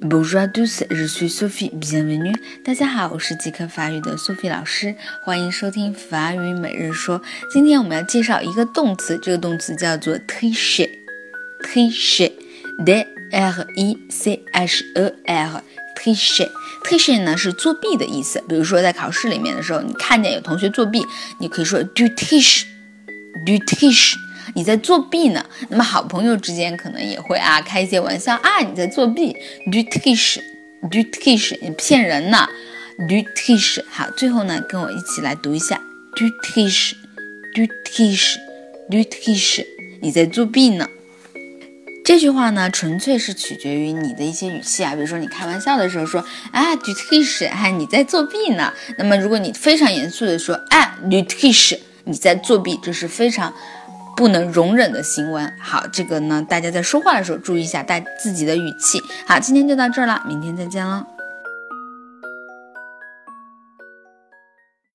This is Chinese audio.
Bonjour à tous, je suis Sophie. Bienvenue. 大家好，我是即刻法语的 Sophie 老师，欢迎收听法语每日说。今天我们要介绍一个动词，这个动词叫做 tricher。tricher，d r e c h e r。tricher。tricher 呢是作弊的意思。比如说在考试里面的时候，你看见有同学作弊，你可以说 du triche，du triche。你在作弊呢？那么好朋友之间可能也会啊开一些玩笑啊，你在作弊，du triche，du triche，你骗人呢，du triche。好，最后呢，跟我一起来读一下，du triche，du triche，du triche，你在作弊呢。这句话呢，纯粹是取决于你的一些语气啊，比如说你开玩笑的时候说啊，du triche，哎，你在作弊呢。那么如果你非常严肃的说啊，du triche，你在作弊，这是非常。不能容忍的行为。好，这个呢，大家在说话的时候注意一下大自己的语气。好，今天就到这儿了，明天再见了。